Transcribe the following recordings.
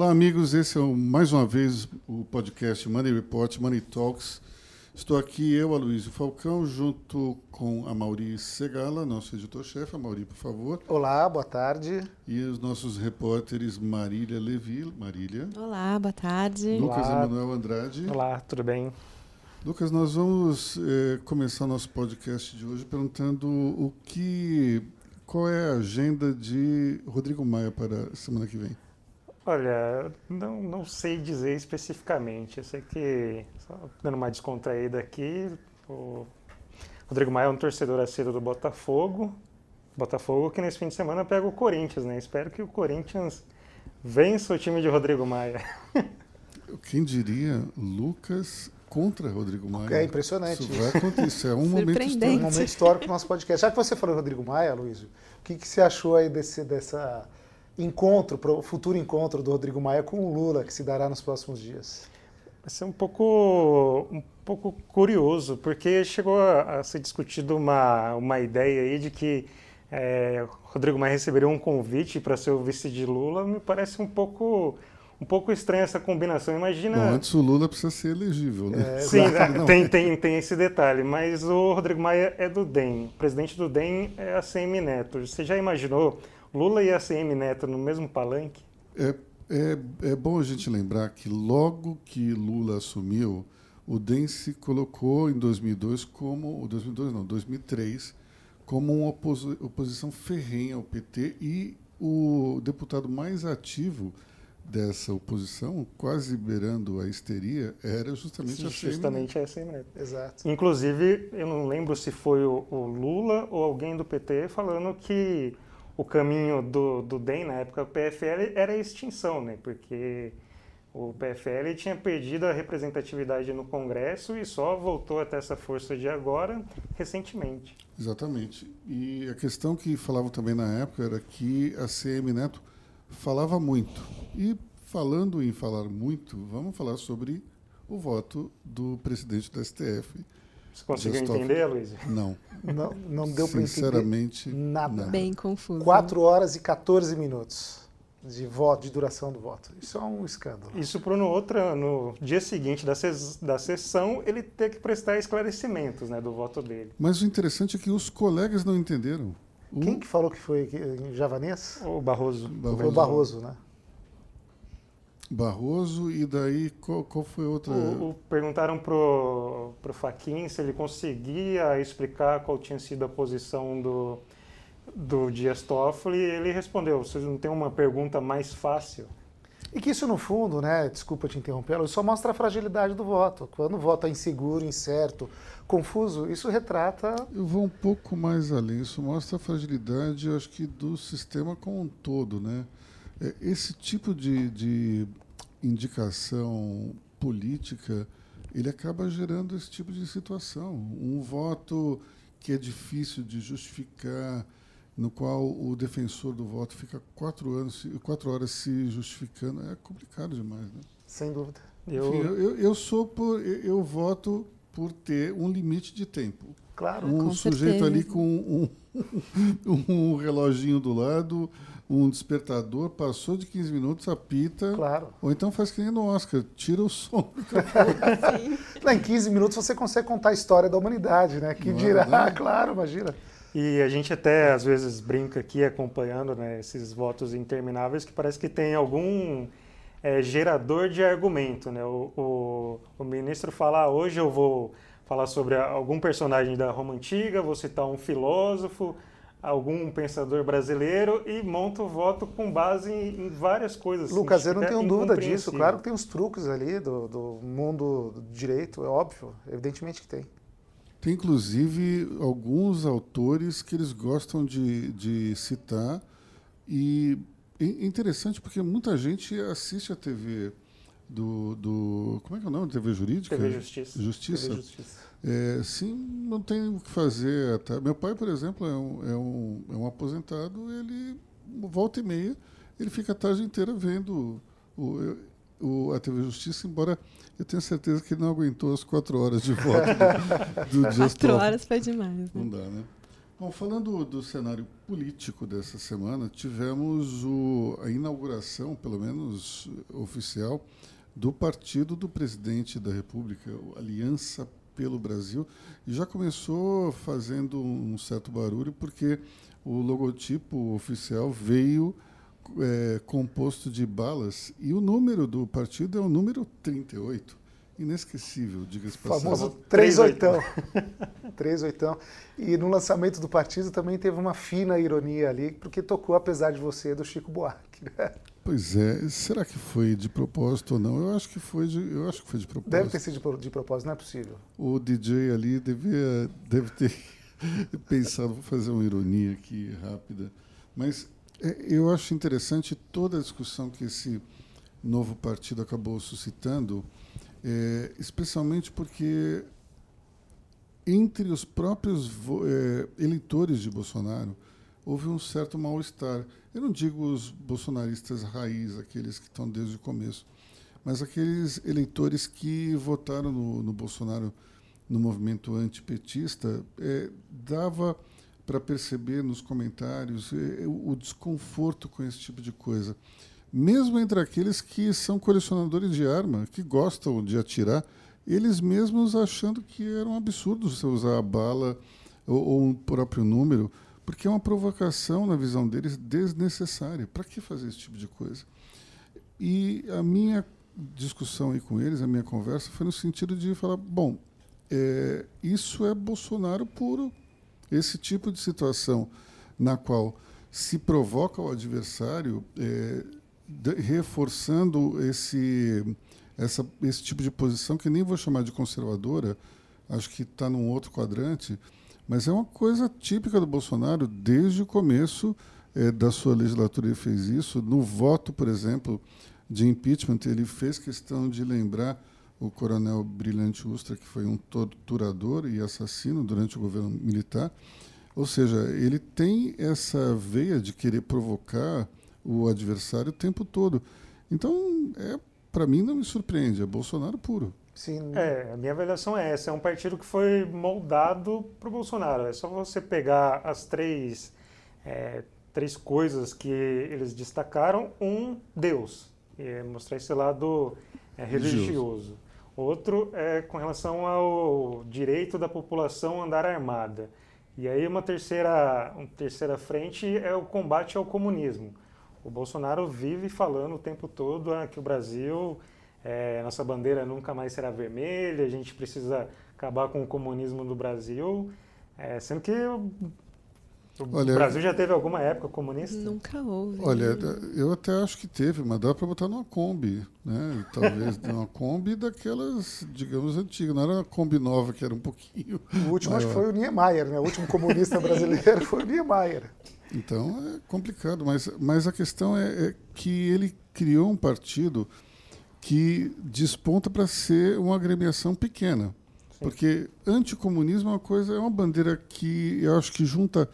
Olá, amigos. Esse é o, mais uma vez o podcast Money Report, Money Talks. Estou aqui, eu, Aloysio Falcão, junto com a Mauri Segala, nosso editor-chefe. A Mauri, por favor. Olá, boa tarde. E os nossos repórteres Marília Levi. Marília. Olá, boa tarde. Lucas Olá. Emanuel Andrade. Olá, tudo bem? Lucas, nós vamos eh, começar nosso podcast de hoje perguntando o que, qual é a agenda de Rodrigo Maia para a semana que vem. Olha, não, não sei dizer especificamente. Eu sei que, só dando uma descontraída aqui, o Rodrigo Maia é um torcedor assíduo do Botafogo. Botafogo que nesse fim de semana pega o Corinthians, né? Espero que o Corinthians vença o time de Rodrigo Maia. Quem diria Lucas contra Rodrigo Maia? É impressionante Isso vai acontecer. É um momento Surpreendente. Um histórico. momento histórico do nosso podcast. Já que você falou Rodrigo Maia, Luiz, o que, que você achou aí desse dessa encontro, pro futuro encontro do Rodrigo Maia com o Lula, que se dará nos próximos dias? Vai ser um pouco, um pouco curioso, porque chegou a, a ser discutido uma, uma ideia aí de que é, Rodrigo Maia receberia um convite para ser o vice de Lula. Me parece um pouco, um pouco estranha essa combinação. Imagina. Bom, antes o Lula precisa ser elegível, né? É, Sim, né, tem, tem, tem esse detalhe, mas o Rodrigo Maia é do DEM. O presidente do DEM é a CM Neto. Você já imaginou Lula e a CM Neto no mesmo palanque? É, é, é bom a gente lembrar que logo que Lula assumiu, o DEM se colocou em 2002 como, 2002 não, 2003, como uma oposi- oposição ferrenha ao PT e o deputado mais ativo dessa oposição, quase beirando a histeria, era justamente a CM. Justamente a CM Neto. Exato. Inclusive, eu não lembro se foi o, o Lula ou alguém do PT falando que o caminho do, do DEM, na época, o PFL, era a extinção, né? Porque o PFL tinha perdido a representatividade no Congresso e só voltou até essa força de agora recentemente. Exatamente. E a questão que falavam também na época era que a CM Neto falava muito. E falando em falar muito, vamos falar sobre o voto do presidente do STF. Você conseguiu entender, Luiz? Não. Não, não deu para entender Sinceramente, nada. não. Bem confuso. 4 horas e 14 minutos de voto, de duração do voto. Isso é um escândalo. Isso para no, outra, no dia seguinte da, ses, da sessão ele ter que prestar esclarecimentos né, do voto dele. Mas o interessante é que os colegas não entenderam. O Quem que falou que foi que- em javanês? O Barroso. Barroso. Foi o Barroso, né? Barroso e daí qual, qual foi outra? O, o- perguntaram pro, pro Faquin se ele conseguia explicar qual tinha sido a posição do, do Dias Toffoli e ele respondeu, vocês não tem uma pergunta mais fácil? E que isso, no fundo, né, desculpa te interromper, isso só mostra a fragilidade do voto. Quando o voto é inseguro, incerto, confuso, isso retrata. Eu vou um pouco mais além. Isso mostra a fragilidade, eu acho que, do sistema como um todo. Né? É, Esse tipo de, de indicação política, ele acaba gerando esse tipo de situação. Um voto que é difícil de justificar, no qual o defensor do voto fica quatro, anos, quatro horas se justificando, é complicado demais. Né? Sem dúvida. Eu, Enfim, eu, eu, eu sou por, eu, eu voto por ter um limite de tempo. Claro. Um Com sujeito certeza. ali com um, um reloginho do lado, um despertador, passou de 15 minutos, apita. Claro. Ou então faz que nem no Oscar, tira o som. Lá em 15 minutos você consegue contar a história da humanidade, né? Que Não é dirá, verdade? claro, imagina. E a gente até às vezes brinca aqui acompanhando né, esses votos intermináveis que parece que tem algum é, gerador de argumento. Né? O, o, o ministro fala, "Ah, hoje eu vou falar sobre algum personagem da Roma Antiga, vou citar um filósofo, algum pensador brasileiro e monta o voto com base em, em várias coisas. assim, Lucas, eu não tenho dúvida disso. Claro que tem os truques ali do, do mundo do direito, é óbvio. Evidentemente que tem. Tem, inclusive, alguns autores que eles gostam de, de citar. E é interessante porque muita gente assiste a TV do, do. Como é que é o nome? TV Jurídica? TV Justiça. Justiça. TV Justiça. É, sim, não tem o que fazer. Tá? Meu pai, por exemplo, é um, é, um, é um aposentado, ele volta e meia, ele fica a tarde inteira vendo o, o, a TV Justiça, embora eu tenha certeza que ele não aguentou as quatro horas de voto do, do Just Quatro horas foi demais, né? Não dá, né? Bom, falando do cenário político dessa semana, tivemos o, a inauguração, pelo menos oficial, do partido do presidente da República, Aliança pelo Brasil, e já começou fazendo um certo barulho, porque o logotipo oficial veio é, composto de balas e o número do partido é o número 38 inesquecível, diga-se passagem. Famoso 3 oitão. 3 oitão. E no lançamento do partido também teve uma fina ironia ali, porque tocou Apesar de Você, do Chico Buarque. Né? Pois é, será que foi de propósito ou não? Eu acho que foi de, eu acho que foi de propósito. Deve ter sido de, de propósito, não é possível. O DJ ali devia, deve ter pensado, vou fazer uma ironia aqui rápida. Mas é, eu acho interessante toda a discussão que esse novo partido acabou suscitando, é, especialmente porque entre os próprios é, eleitores de Bolsonaro houve um certo mal-estar. Eu não digo os bolsonaristas raiz, aqueles que estão desde o começo, mas aqueles eleitores que votaram no, no Bolsonaro no movimento antipetista, é, dava para perceber nos comentários é, o desconforto com esse tipo de coisa mesmo entre aqueles que são colecionadores de arma, que gostam de atirar, eles mesmos achando que era um absurdo você usar a bala ou, ou um próprio número, porque é uma provocação, na visão deles, desnecessária. Para que fazer esse tipo de coisa? E a minha discussão aí com eles, a minha conversa, foi no sentido de falar: bom, é, isso é Bolsonaro puro. Esse tipo de situação na qual se provoca o adversário. É, reforçando esse, essa, esse tipo de posição, que nem vou chamar de conservadora, acho que está num outro quadrante, mas é uma coisa típica do Bolsonaro desde o começo é, da sua legislatura. Ele fez isso. No voto, por exemplo, de impeachment, ele fez questão de lembrar o coronel Brilhante Ustra, que foi um torturador e assassino durante o governo militar. Ou seja, ele tem essa veia de querer provocar o adversário o tempo todo. Então, é, para mim, não me surpreende, é Bolsonaro puro. Sim. É, a minha avaliação é essa. É um partido que foi moldado para o Bolsonaro. É só você pegar as três, é, três coisas que eles destacaram. Um, Deus. É mostrar esse lado é, religioso. Outro é com relação ao direito da população andar armada. E aí uma terceira, uma terceira frente é o combate ao comunismo. O Bolsonaro vive falando o tempo todo ah, que o Brasil, é, nossa bandeira nunca mais será vermelha, a gente precisa acabar com o comunismo do Brasil, é, sendo que o, Olha, Brasil já teve alguma época comunista? Nunca houve. Olha, eu até acho que teve, mas dá para botar numa Kombi, né? Talvez uma Kombi daquelas, digamos, antigas. Não era uma Kombi nova, que era um pouquinho. O último maior. acho que foi o Niemeyer, né? O último comunista brasileiro foi o Niemeyer. Então é complicado, mas, mas a questão é, é que ele criou um partido que desponta para ser uma agremiação pequena. Sim. Porque anticomunismo é uma coisa, é uma bandeira que eu acho que junta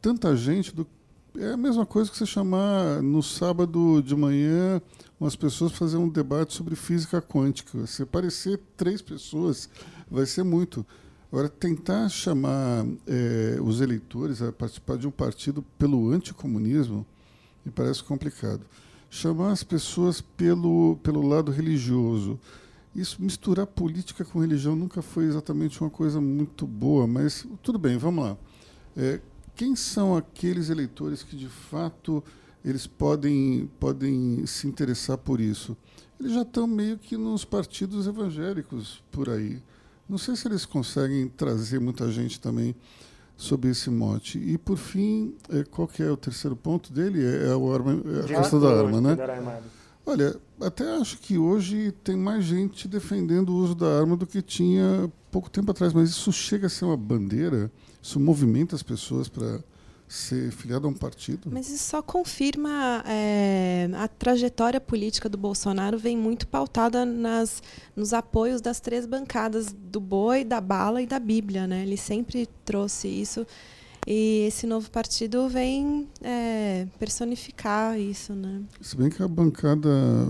tanta gente do é a mesma coisa que você chamar no sábado de manhã umas pessoas para fazer um debate sobre física quântica. Se parecer três pessoas, vai ser muito. Agora, tentar chamar é, os eleitores a participar de um partido pelo anticomunismo me parece complicado. Chamar as pessoas pelo, pelo lado religioso. Isso, misturar política com religião nunca foi exatamente uma coisa muito boa, mas tudo bem, vamos lá. É, quem são aqueles eleitores que, de fato, eles podem, podem se interessar por isso? Eles já estão meio que nos partidos evangélicos por aí. Não sei se eles conseguem trazer muita gente também sobre esse mote. E, por fim, é, qual que é o terceiro ponto dele? É, é, o arma, é a questão da arma, né? Olha, até acho que hoje tem mais gente defendendo o uso da arma do que tinha pouco tempo atrás, mas isso chega a ser uma bandeira, isso movimenta as pessoas para ser filiado a um partido. Mas isso só confirma é, a trajetória política do Bolsonaro vem muito pautada nas, nos apoios das três bancadas do boi, da bala e da Bíblia, né? Ele sempre trouxe isso E esse novo partido vem é, personificar isso, né? Se bem que a bancada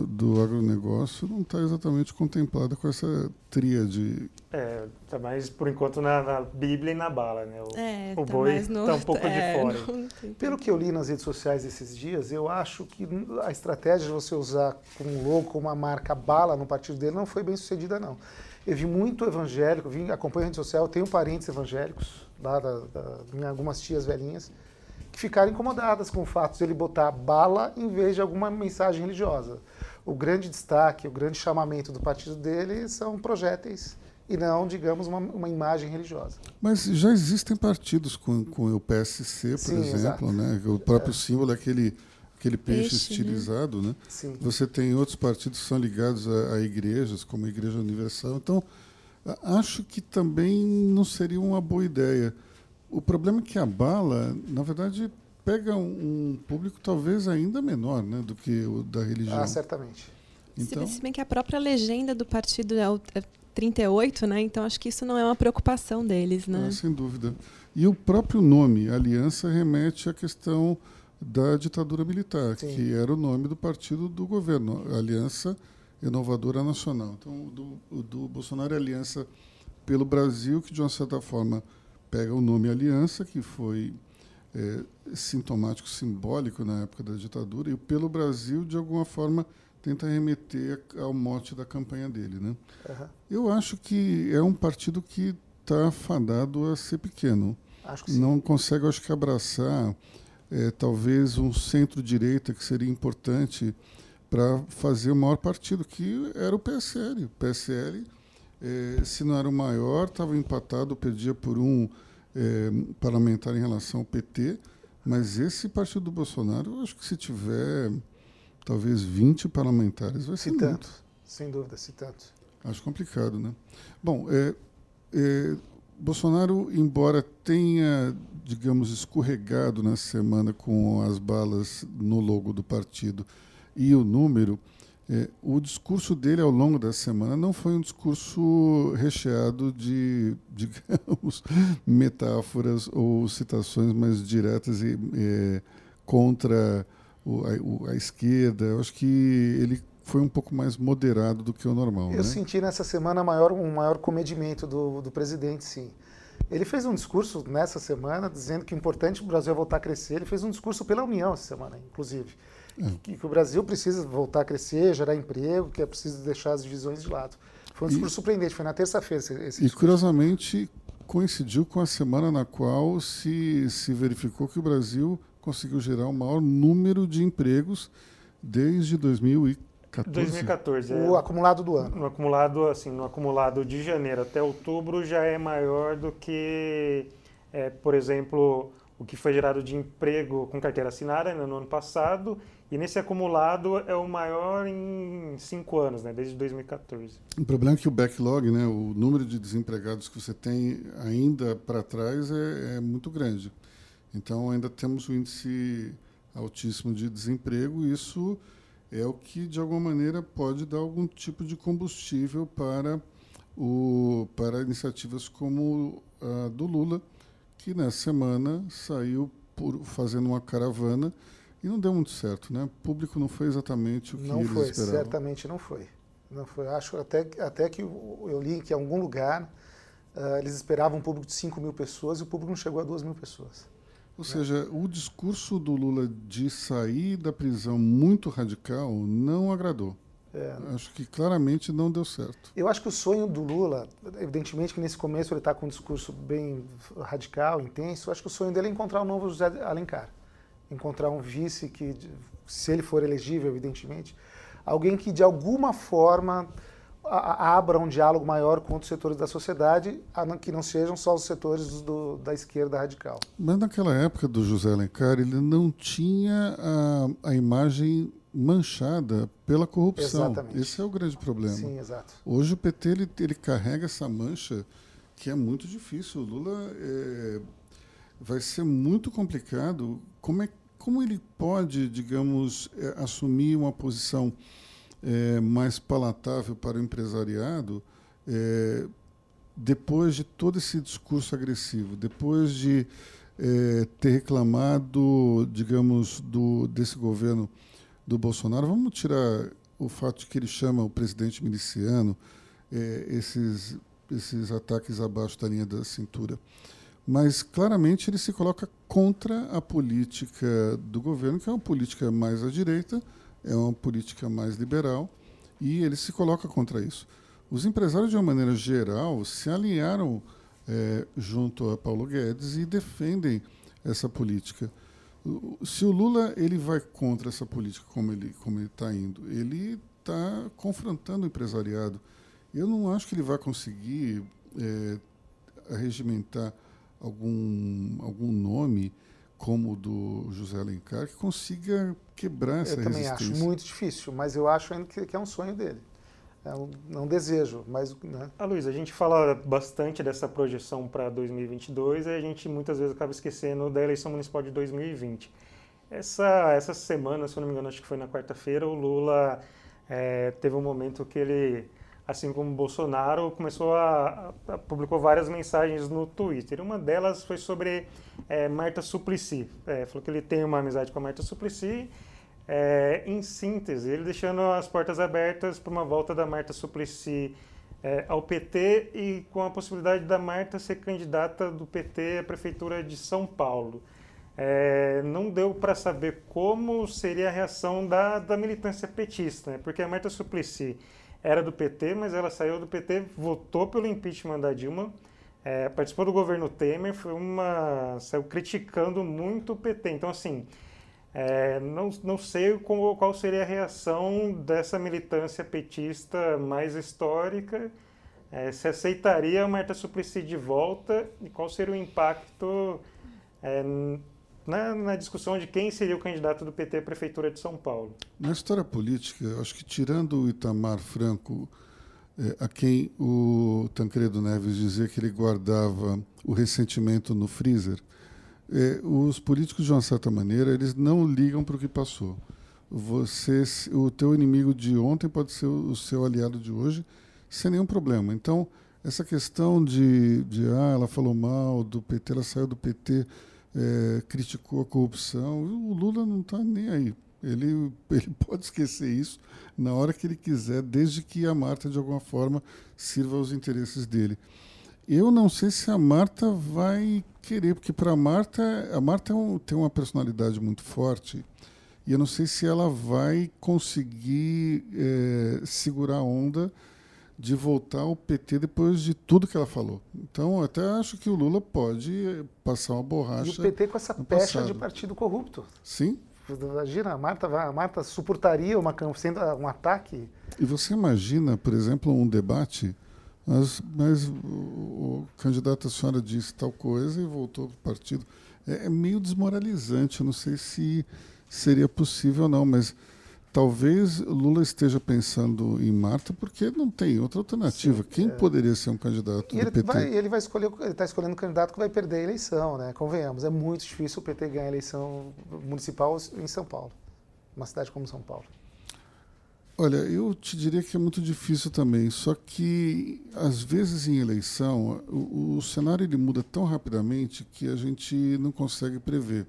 do agronegócio não está exatamente contemplada com essa tríade. É, tá mais por enquanto na, na Bíblia e na bala, né? O, É, o tá boi mais no- tá um pouco é, de fora. Pelo que eu li nas redes sociais esses dias, eu acho que a estratégia de você usar como logo, uma marca bala no partido dele não foi bem sucedida, não. Eu vi muito evangélico, vi, acompanho a rede social, eu tenho parentes evangélicos, lá da, da, minha- algumas tias velhinhas, que ficaram incomodadas com o fato de ele botar bala em vez de alguma mensagem religiosa. O grande destaque, o grande chamamento do partido dele são projéteis e não, digamos, uma, uma imagem religiosa. Mas já existem partidos com, com o PSC, por Sim, exemplo, exato. né? O próprio símbolo é aquele, aquele peixe, Peixe, né? estilizado, né? Sim. Você tem outros partidos que são ligados a, a igrejas, como a Igreja Universal. Então, acho que também não seria uma boa ideia. O problema é que a bala, na verdade, pega um, público talvez ainda menor né, do que o da religião. Ah, certamente. Então, Se, bem que a própria legenda do partido é o é 38, né? Então acho que isso não é uma preocupação deles, né? ah, sem dúvida. E o próprio nome, Aliança, remete à questão da ditadura militar, Sim. que era o nome do partido do governo, Aliança Inovadora Nacional. Então, o do, o do Bolsonaro é Aliança pelo Brasil, que de uma certa forma pega o nome Aliança, que foi é, sintomático, simbólico na época da ditadura, e o pelo Brasil, de alguma forma, tenta remeter ao mote da campanha dele. Né? Aham. Eu acho que é um partido que está fadado a ser pequeno. Não consegue, acho que, abraçar eh, talvez um centro-direita que seria importante para fazer o maior partido, que era o PSL. O PSL, eh, se não era o maior, estava empatado, perdia por um eh, parlamentar em relação ao PT. Mas esse partido do Bolsonaro, eu acho que se tiver talvez 20 parlamentares, vai ser Se muito. tanto. Sem dúvida, se tanto. Acho complicado, né? Bom, é, é, Bolsonaro, embora tenha, digamos, escorregado na semana com as balas no logo do partido e o número, é, o discurso dele ao longo da semana não foi um discurso recheado de, digamos, metáforas ou citações mais diretas e, é, contra o- a, a esquerda. Eu acho que ele foi um pouco mais moderado do que o normal. Eu né? senti nessa semana maior, um maior comedimento do, do presidente, sim. Ele fez um discurso nessa semana dizendo que é importante o Brasil voltar a crescer. Ele fez um discurso pela União essa semana, inclusive. É. Que, que o Brasil precisa voltar a crescer, gerar emprego, que é preciso deixar as divisões de lado. Foi um E- discurso surpreendente, foi na terça-feira esse, esse E curiosamente coincidiu com a semana na qual se, se verificou que o Brasil conseguiu gerar o maior número de empregos desde 2014. 2014. é. O acumulado do ano. No acumulado, assim, no acumulado de janeiro até outubro já é maior do que, é, por exemplo, o que foi gerado de emprego com carteira assinada né, no ano passado. E nesse acumulado é o maior em cinco anos, né, desde 2014. O problema é que o backlog, né, o número de desempregados que você tem ainda para trás é, é muito grande. Então ainda temos um índice altíssimo de desemprego e isso é o que de alguma maneira pode dar algum tipo de combustível para o para iniciativas como a do Lula, que nessa semana saiu por, fazendo uma caravana e não deu muito certo, né? O público não foi exatamente o que Não eles foi, esperavam. certamente não foi. Não foi. Acho até, até que eu li que em algum lugar ah, eles esperavam um público de 5 mil pessoas e o público não chegou a 2 mil pessoas. Ou seja, o discurso do Lula de sair da prisão muito radical não agradou. É, Acho que claramente não deu certo. Eu acho que o sonho do Lula, evidentemente que nesse começo ele está com um discurso bem radical, intenso, eu acho que o sonho dele é encontrar o novo José Alencar. Encontrar um vice que, se ele for elegível, evidentemente, alguém que de alguma forma abra um diálogo maior com outros setores da sociedade, que não sejam só os setores do- da esquerda radical. Mas naquela época do José Alencar, ele não tinha a, a imagem manchada pela corrupção. Exatamente. Esse é o grande problema. Sim, exato. Hoje o PT ele, ele carrega essa mancha que é muito difícil. O Lula é, vai ser muito complicado. Como, é, como ele pode, digamos, é, assumir uma posição é, mais palatável para o empresariado é, depois de todo esse discurso agressivo, depois de é, ter reclamado, digamos, do, desse governo do Bolsonaro. Vamos tirar o fato de que ele chama o presidente miliciano, esses, esses ataques abaixo da linha da cintura. Mas claramente ele se coloca contra a política do governo, que é uma política mais à direita, é uma política mais liberal, e ele se coloca contra isso. Os empresários, de uma maneira geral, se alinharam é, junto a Paulo Guedes e defendem essa política. Se o Lula ele vai contra essa política, como ele como está indo, ele está confrontando o empresariado. Eu não acho que ele vai conseguir é, regimentar algum algum nome como o do José Alencar que consiga quebrar essa eu também resistência. acho muito difícil, mas eu acho ainda que, que é um sonho dele. É um, é um desejo, mas... Né? Ah, Luiz, a gente fala bastante dessa projeção para 2022 e a gente muitas vezes acaba esquecendo da eleição municipal de 2020. Essa, essa semana, se eu não me engano, acho que foi na quarta-feira, o Lula é, teve um momento que ele, assim como Bolsonaro, começou a, a publicou várias mensagens no Twitter. Uma delas foi sobre é, Marta Suplicy. É, falou que ele tem uma amizade com a Marta Suplicy é, em síntese, ele deixando as portas abertas para uma volta da Marta Suplicy é, ao PT e com a possibilidade da Marta ser candidata do PT à Prefeitura de São Paulo. É, não deu para saber como seria a reação da, da militância petista, né? porque a Marta Suplicy era do PT, mas ela saiu do PT, votou pelo impeachment da Dilma, é, participou do governo Temer, foi uma saiu criticando muito o PT. Então, assim, é, não, não sei como, qual seria a reação dessa militância petista mais histórica, é, se aceitaria a Marta Suplicy de volta e qual seria o impacto é, na, na, discussão de quem seria o candidato do PT à Prefeitura de São Paulo. Na história política, acho que tirando o Itamar Franco, é, a quem o Tancredo Neves dizia que ele guardava o ressentimento no freezer, é, os políticos, de uma certa maneira, eles não ligam para o que passou. Você, o teu inimigo de ontem pode ser o seu aliado de hoje, sem nenhum problema. Então, essa questão de, de ah, ela falou mal do PT, ela saiu do PT, é, criticou a corrupção, o Lula não está nem aí. Ele, ele pode esquecer isso na hora que ele quiser, desde que a Marta, de alguma forma, sirva aos interesses dele. Eu não sei se a Marta vai querer, porque para a Marta, a Marta é tem uma personalidade muito forte e eu não sei se ela vai conseguir é, segurar a onda de voltar ao PT depois de tudo que ela falou. Então, até acho que o Lula pode passar uma borracha. E o PT com essa pecha de partido corrupto. Sim. Imagina, a Marta, a Marta suportaria uma, um ataque. E você imagina, por exemplo, um debate mas, mas o, o, candidato, a senhora disse tal coisa e voltou para o partido. É, é, meio desmoralizante. Eu não sei se seria possível ou não, mas talvez Lula esteja pensando em Marta porque não tem outra alternativa. Sim, Quem é. poderia ser um candidato e do ele PT? Vai, ele vai escolher, ele está escolhendo um candidato que vai perder a eleição, né? Convenhamos, é muito difícil o PT ganhar a eleição municipal em São Paulo, uma cidade como São Paulo. Olha, eu te diria que é muito difícil também, só que às vezes em eleição o, o cenário ele muda tão rapidamente que a gente não consegue prever.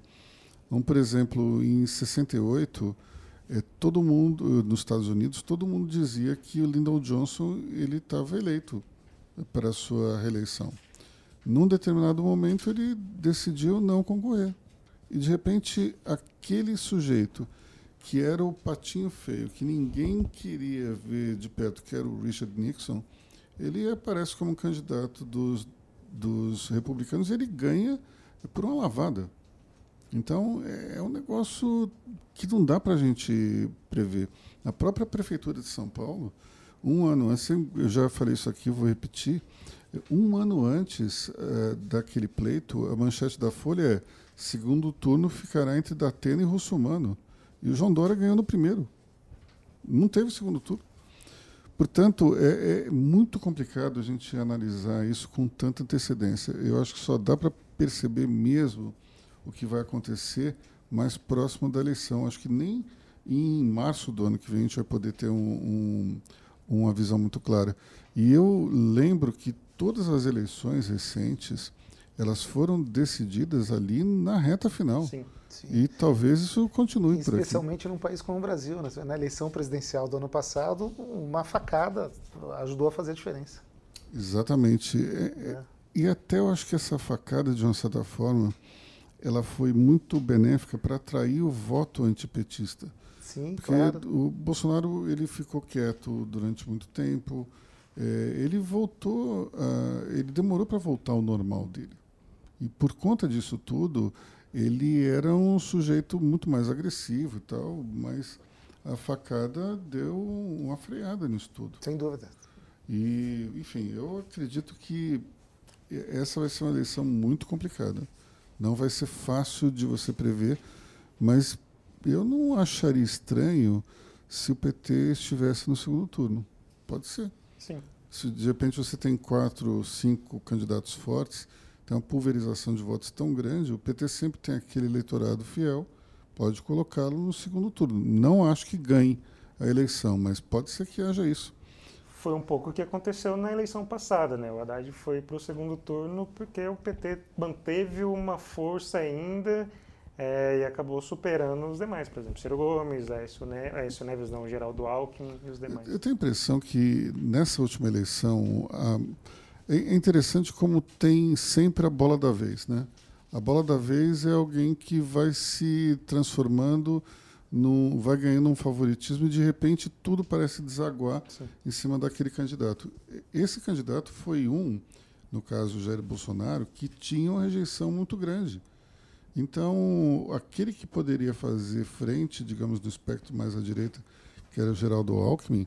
Então, por exemplo, em 68, é, todo mundo nos Estados Unidos, todo mundo dizia que o Lyndon Johnson ele estava eleito para a sua reeleição. Num determinado momento ele decidiu não concorrer e de repente aquele sujeito que era o patinho feio, que ninguém queria ver de perto, que era o Richard Nixon, ele aparece como candidato dos, dos republicanos e ele ganha por uma lavada. Então, é, é um negócio que não dá para a gente prever. A própria Prefeitura de São Paulo, um ano antes, eu já falei isso aqui, vou repetir, um ano antes uh, daquele pleito, a manchete da Folha é segundo turno ficará entre Datena e Russomano. E o João Dória ganhou no primeiro. Não teve segundo turno. Portanto, é, é, muito complicado a gente analisar isso com tanta antecedência. Eu acho que só dá para perceber mesmo o que vai acontecer mais próximo da eleição. Acho que nem em março do ano que vem a gente vai poder ter um, um, uma visão muito clara. E eu lembro que todas as eleições recentes elas foram decididas ali na reta final. Sim. Sim. E talvez isso continue por aqui. Especialmente num país como o Brasil. Né? Na eleição presidencial do ano passado, uma facada ajudou a fazer a diferença. Exatamente. É, é. E até eu acho que essa facada, de uma certa forma, ela foi muito benéfica para atrair o voto antipetista. Sim, Porque claro. o Bolsonaro ele ficou quieto durante muito tempo. É, ele voltou, a, ele demorou para voltar ao normal dele. E por conta disso tudo, ele era um sujeito muito mais agressivo e tal, mas a facada deu uma freada nisso tudo. Sem dúvida. E, enfim, eu acredito que essa vai ser uma eleição muito complicada. Não vai ser fácil de você prever, mas eu não acharia estranho se o PT estivesse no segundo turno. Pode ser. Sim. Se de repente você tem quatro, cinco candidatos fortes, tem uma pulverização de votos tão grande, o PT sempre tem aquele eleitorado fiel, pode colocá-lo no segundo turno. Não acho que ganhe a eleição, mas pode ser que haja isso. Foi um pouco o que aconteceu na eleição passada, né? O Haddad foi para o segundo turno porque o PT manteve uma força ainda é, e acabou superando os demais, por exemplo, Ciro Gomes, Aécio, ne Aécio Neves, não, Geraldo Alckmin e os demais. Eu tenho a impressão que nessa última eleição a é interessante como tem sempre a bola da vez, né? A bola da vez é alguém que vai se transformando, no, vai ganhando um favoritismo e de repente tudo parece desaguar Sim. em cima daquele candidato. Esse candidato foi um, no caso Jair Bolsonaro, que tinha uma rejeição muito grande. Então, aquele que poderia fazer frente, digamos, do espectro mais à direita, que era o Geraldo Alckmin,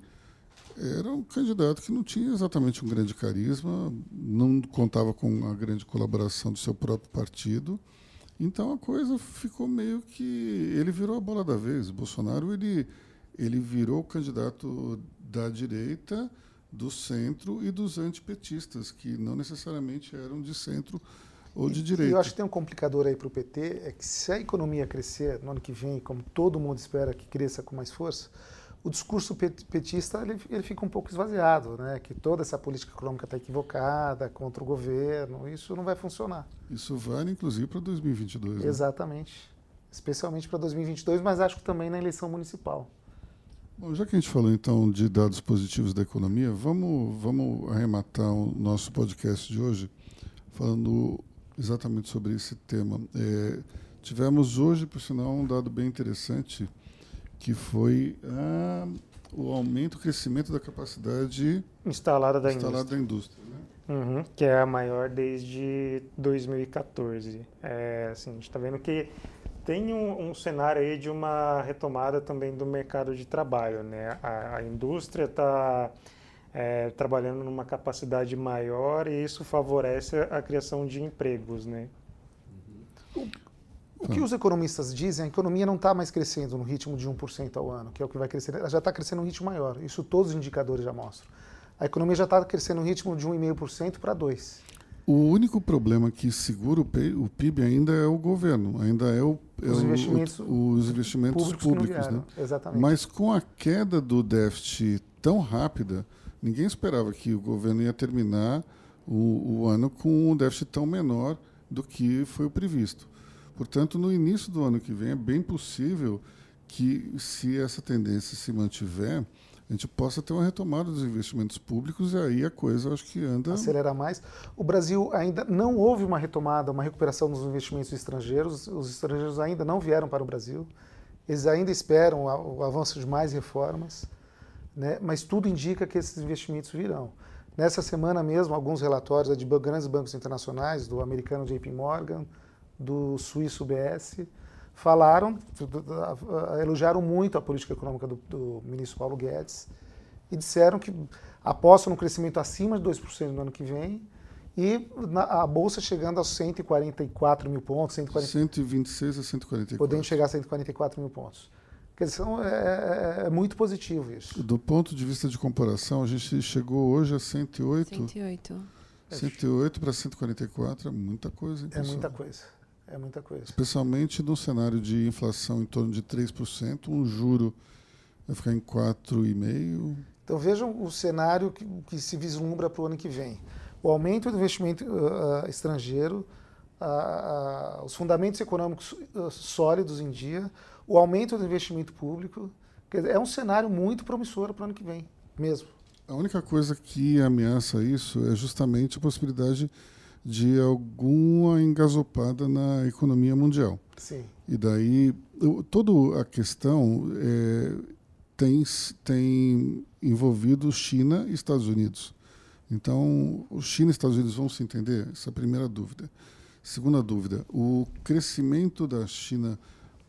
era um candidato que não tinha exatamente um grande carisma, não contava com a grande colaboração do seu próprio partido. Então a coisa ficou meio que ele virou a bola da vez. O Bolsonaro ele ele virou o candidato da direita, do centro e dos antipetistas, que não necessariamente eram de centro ou de direita. E eu acho que tem um complicador aí para o PT, é que se a economia crescer no ano que vem, como todo mundo espera que cresça com mais força, o discurso petista ele, ele fica um pouco esvaziado, né? que toda essa política econômica está equivocada contra o governo, isso não vai funcionar. Isso vale inclusive para 2022. Né? Exatamente, especialmente para 2022, mas acho que também na eleição municipal. Bom, já que a gente falou então de dados positivos da economia, vamos, vamos arrematar o nosso podcast de hoje falando exatamente sobre esse tema. É, tivemos hoje, por sinal, um dado bem interessante que foi ah, o aumento, o crescimento da capacidade instalada da instalada indústria. Da indústria né? uhum, que é a maior desde 2014. É, assim, a gente está vendo que tem um, um, cenário aí de uma retomada também do mercado de trabalho. Né? A, a indústria está é, trabalhando numa capacidade maior e isso favorece a criação de empregos. Né? O que os economistas dizem, a economia não está mais crescendo no ritmo de 1% ao ano, que é o que vai crescer, ela já está crescendo um ritmo maior. Isso todos os indicadores já mostram. A economia já está crescendo um ritmo de 1,5% para 2%. O único problema que segura o PIB ainda é o governo, ainda é, o, é os investimentos, o, os investimentos públicos, públicos né? Exatamente. Mas com a queda do déficit tão rápida, ninguém esperava que o governo ia terminar o, o ano com um déficit tão menor do que foi o previsto. Portanto, no início do ano que vem, é bem possível que, se essa tendência se mantiver, a gente possa ter uma retomada dos investimentos públicos e aí a coisa acho que anda. Acelerar mais. O Brasil ainda não houve uma retomada, uma recuperação dos investimentos estrangeiros. Os estrangeiros ainda não vieram para o Brasil. Eles ainda esperam o avanço de mais reformas, né? mas tudo indica que esses investimentos virão. Nessa semana mesmo, alguns relatórios de grandes bancos internacionais, do americano JP Morgan, do suíço BS, falaram, elogiaram muito a política econômica do, do ministro Paulo Guedes e disseram que apostam no crescimento acima de 2% no ano que vem e na, a Bolsa chegando aos 144 mil pontos. 140, 126 a 144. Podendo chegar a 144 mil pontos. Quer dizer, é, é, é, muito positivo isso. Do ponto de vista de comparação, a gente chegou hoje a 108. 108. 108 para 144 é muita coisa. Hein, é muita coisa. É muita coisa. Especialmente num cenário de inflação em torno de 3%, um juro vai ficar em 4,5%. Então vejam o cenário que, que se vislumbra para o ano que vem. O aumento do investimento uh, estrangeiro a, a, os fundamentos econômicos uh, sólidos em dia, o aumento do investimento público. é um cenário muito promissor para o ano que vem, mesmo. A única coisa que ameaça isso é justamente a possibilidade de alguma engasopada na economia mundial. Sim. E daí, toda a questão é, tem, tem envolvido China e Estados Unidos. Então, China e Estados Unidos vão se entender? Essa é a primeira dúvida. Segunda dúvida, o crescimento da China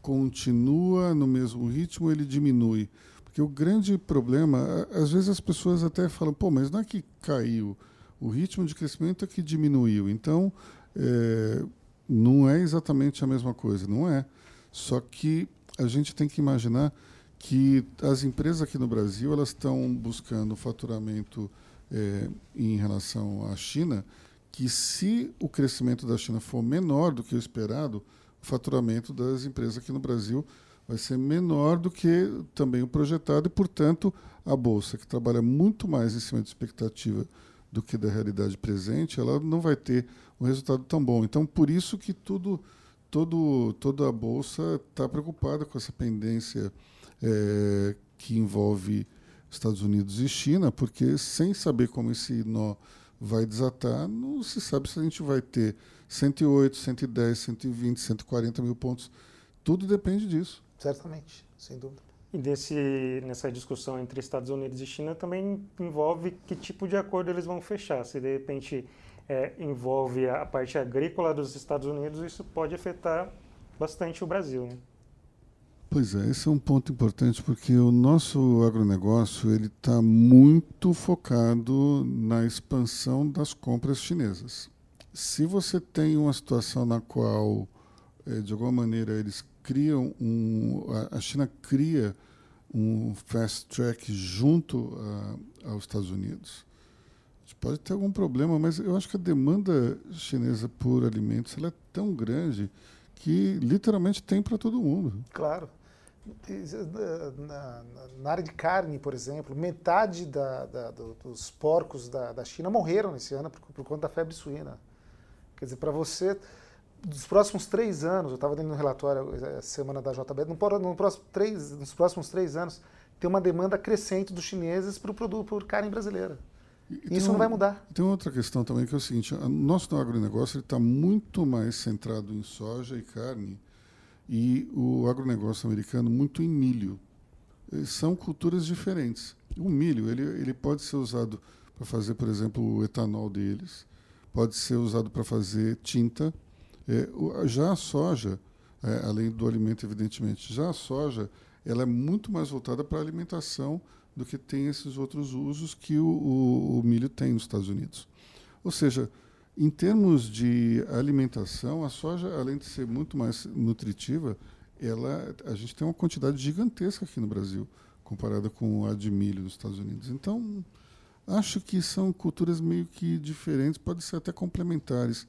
continua no mesmo ritmo ou ele diminui? Porque o grande problema, às vezes as pessoas até falam, pô, mas não é que caiu, o ritmo de crescimento é que diminuiu. Então, é, não é exatamente a mesma coisa, não é. Só que a gente tem que imaginar que as empresas aqui no Brasil elas estão buscando faturamento é, em relação à China, que se o crescimento da China for menor do que o esperado, o faturamento das empresas aqui no Brasil vai ser menor do que também o projetado e, portanto, a bolsa, que trabalha muito mais em cima de expectativa do que da realidade presente, ela não vai ter um resultado tão bom. Então, por isso que tudo, todo, toda a bolsa está preocupada com essa pendência é, que envolve Estados Unidos e China, porque sem saber como esse nó vai desatar, não se sabe se a gente vai ter 108, 110, 120, 140 mil pontos. Tudo depende disso. Certamente, sem dúvida. E desse, nessa discussão entre Estados Unidos e China também envolve que tipo de acordo eles vão fechar. Se de repente é, envolve a parte agrícola dos Estados Unidos, isso pode afetar bastante o Brasil. Né? Pois é, esse é um ponto importante porque o nosso agronegócio ele está muito focado na expansão das compras chinesas. Se você tem uma situação na qual, eh, de alguma maneira, eles criam um, a China cria um fast track junto a, aos Estados Unidos, a gente pode ter algum problema, mas eu acho que a demanda chinesa por alimentos ela é tão grande que literalmente tem para todo mundo. Claro. Na, na, área de carne, por exemplo, metade da, da, do, dos porcos da, da, China morreram nesse ano por, por conta da febre suína. Quer dizer, para você, dos próximos três anos, eu estava dando um relatório essa eh, semana da JB, no, no próximo três, nos próximos três anos, tem uma demanda crescente dos chineses para o produto por carne brasileira. E Isso não vai mudar. Tem outra questão também que é o seguinte: o nosso agronegócio está muito mais centrado em soja e carne e o agronegócio americano muito em milho. São culturas diferentes. O milho ele, ele pode ser usado para fazer, por exemplo, o etanol deles, pode ser usado para fazer tinta. É, já a soja, é, além do alimento, evidentemente, já a soja ela é muito mais voltada para a alimentação do que tem esses outros usos que o, o, o milho tem nos Estados Unidos. Ou seja, em termos de alimentação, a soja, além de ser muito mais nutritiva, ela, a gente tem uma quantidade gigantesca aqui no Brasil, comparada com a de milho nos Estados Unidos. Então, acho que são culturas meio que diferentes, podem ser até complementares.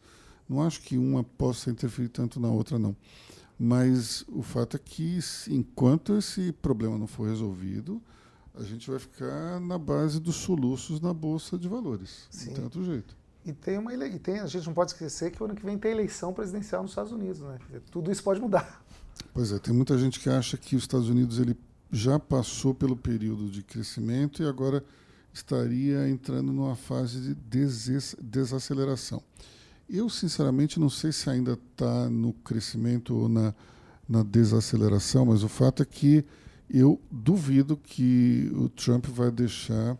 Não acho que uma possa interferir tanto na outra, não. Mas o fato é que, enquanto esse problema não for resolvido, a gente vai ficar na base dos soluços na Bolsa de Valores. Sim. Não tem outro jeito. E tem uma e tem, a gente não pode esquecer que o ano que vem tem eleição presidencial nos Estados Unidos, né? Tudo isso pode mudar. Pois é, tem muita gente que acha que os Estados Unidos ele já passou pelo período de crescimento e agora estaria entrando numa fase de des desaceleração. Eu, sinceramente, não sei se ainda está no crescimento ou na, na desaceleração, mas o fato é que eu duvido que o Trump vai deixar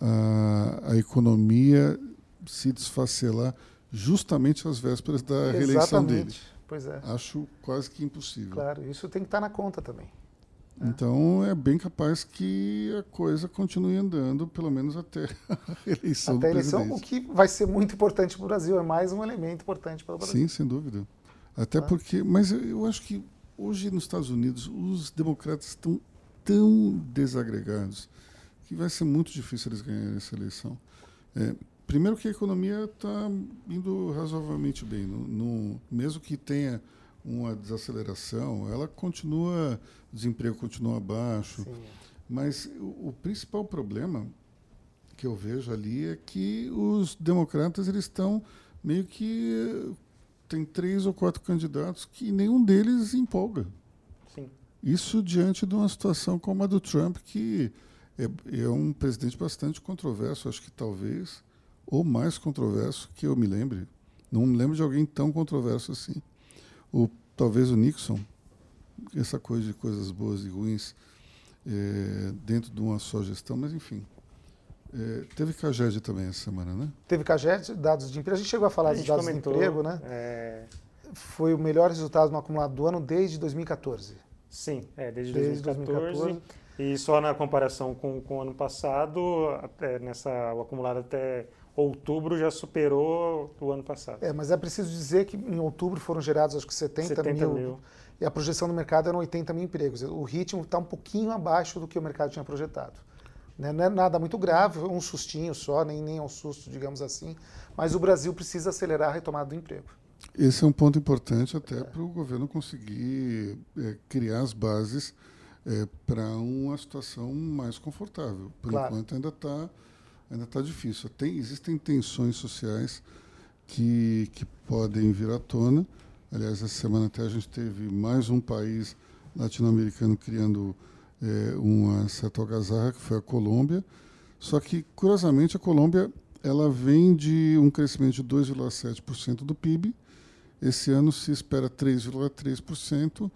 a, a economia se desfacelar justamente às vésperas da Exatamente. reeleição dele. Pois é. Acho quase que impossível. Claro, isso tem que estar na conta também. Né? Então é bem capaz que a coisa continue andando, pelo menos até a eleição até a eleição, o que vai ser muito importante para o Brasil, é mais um elemento importante para o Brasil. Sim, sem dúvida. Até tá. porque, mas eu acho que hoje nos Estados Unidos os democratas estão tão desagregados que vai ser muito difícil eles ganharem essa eleição. É, Primeiro que a economia está indo razoavelmente bem. No, no, mesmo que tenha uma desaceleração, ela continua, o desemprego continua baixo. Sim. Mas o, o, principal problema que eu vejo ali é que os democratas eles estão meio que tem três ou quatro candidatos que nenhum deles empolga. Sim. Isso diante de uma situação como a do Trump, que é, é um presidente bastante controverso, acho que talvez o mais controverso que eu me lembre. Não me lembro de alguém tão controverso assim. O, talvez o Nixon, essa coisa de coisas boas e ruins é, dentro de uma só gestão, mas enfim. É, teve Caged também essa semana, né? Teve Caged, dados de emprego. A gente chegou a falar A dos dados comentou, de emprego, né? é, Foi o melhor resultado no acumulado do ano desde 2014. sim, é, desde, Desde 2014. 2014. E só na comparação com, com o ano passado, até nessa, o acumulado até outubro já superou o ano passado. É, mas é preciso dizer que em outubro foram gerados acho que 70, 70 mil, mil. e a projeção do mercado eram 80 mil empregos. O ritmo está um pouquinho abaixo do que o mercado tinha projetado. Né? Não é nada muito grave, um sustinho só, nem, nem é um susto, digamos assim. Mas o Brasil precisa acelerar a retomada do emprego. Esse é um ponto importante até para o governo conseguir é, criar as bases é, para uma situação mais confortável. Por Claro. enquanto ainda está ainda tá difícil. Tem, existem tensões sociais que, que podem vir à tona. Aliás, essa semana até a gente teve mais um país latino-americano criando é, uma certa algazarra, que foi a Colômbia. Só que, curiosamente, a Colômbia ela vem de um crescimento de 2,7% do PIB. Esse ano se espera 3,3%.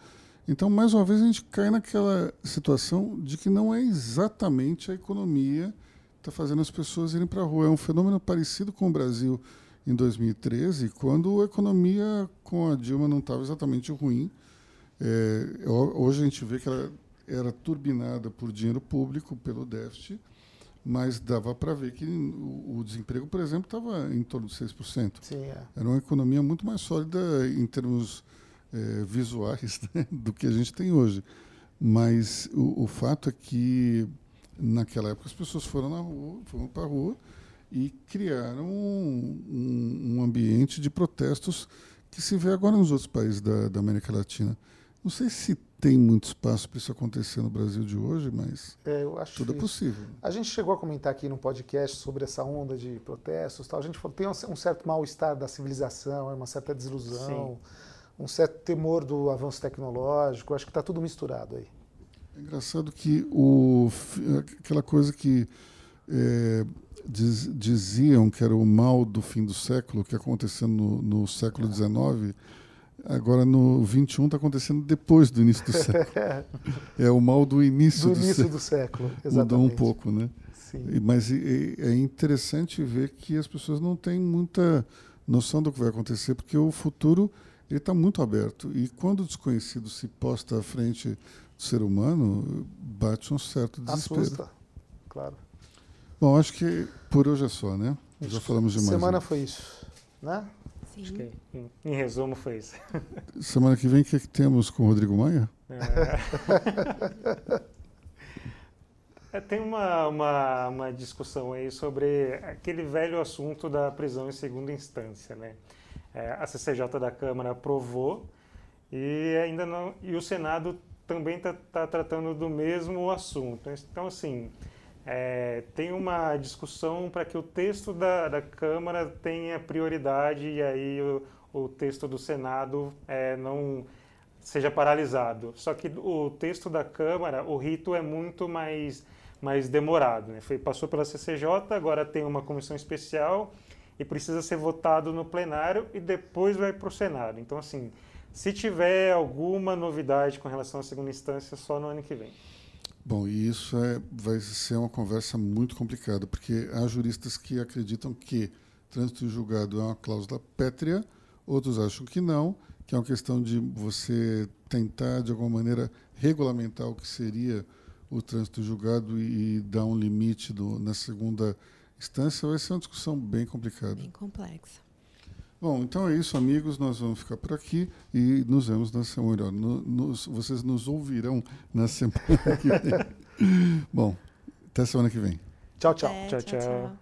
Então, mais uma vez, a gente cai naquela situação de que não é exatamente a economia está fazendo as pessoas irem para a rua. É um fenômeno parecido com o Brasil em 2013, quando a economia com a Dilma não estava exatamente ruim. É, ho- hoje a gente vê que ela era turbinada por dinheiro público, pelo déficit, mas dava para ver que o, desemprego, por exemplo, estava em torno de 6%. Sim, é. Era uma economia muito mais sólida em termos eh, visuais né, do que a gente tem hoje. Mas o, o fato é que naquela época as pessoas foram na rua, foram para a rua e criaram um, um- um ambiente de protestos que se vê agora nos outros países da, da América Latina. Não sei se tem muito espaço para isso acontecer no Brasil de hoje, mas É, eu acho tudo é isso. possível. A gente chegou a comentar aqui no podcast sobre essa onda de protestos. Tal. A gente falou tem um um certo mal-estar da civilização, uma certa desilusão, um certo temor do avanço tecnológico. Acho que está tudo misturado aí. É engraçado que o, aquela coisa que é, diz- diziam que era o mal do fim do século, que aconteceu no, no século XIX, agora no XXI está acontecendo depois do início do século. É o mal do início Do do, início século. do século, Mudou exatamente. um pouco, né? Sim. Mas é interessante ver que as pessoas não têm muita noção do que vai acontecer, porque o futuro está muito aberto. E quando o desconhecido se posta à frente ser humano, bate um certo desespero. Assusta, claro. Bom, acho que por hoje é só, né? Já falamos demais. Semana né? foi isso, né? Sim. Acho que, em, em resumo, foi isso. Semana que vem, o que, é que temos com o Rodrigo Maia? É, tem uma, uma, uma discussão aí sobre aquele velho assunto da prisão em segunda instância, né? É, a CCJ da Câmara aprovou e ainda não e o Senado também está tratando do mesmo assunto. Então, assim, é, tem uma discussão para que o texto da, da Câmara tenha prioridade e aí o, o texto do Senado é, não seja paralisado. Só que o texto da Câmara, o rito é muito mais, mais demorado. Né? Foi, passou pela CCJ, agora tem uma comissão especial e precisa ser votado no plenário e depois vai para o Senado. Então, assim, se tiver alguma novidade com relação à segunda instância, só no ano que vem. Bom, e isso é, vai ser uma conversa muito complicada, porque há juristas que acreditam que trânsito julgado é uma cláusula pétrea, outros acham que não, que é uma questão de você tentar, de alguma maneira, regulamentar o que seria o trânsito julgado e, e dar um limite do, na segunda instância. Vai ser uma discussão bem complicada. Bem complexa. Bom, então é isso, amigos. Nós vamos ficar por aqui e nos vemos na semana. Melhor, no- nos- vocês nos ouvirão na semana que vem. Bom, até semana que vem. Tchau, tchau. É, Tchau, tchau.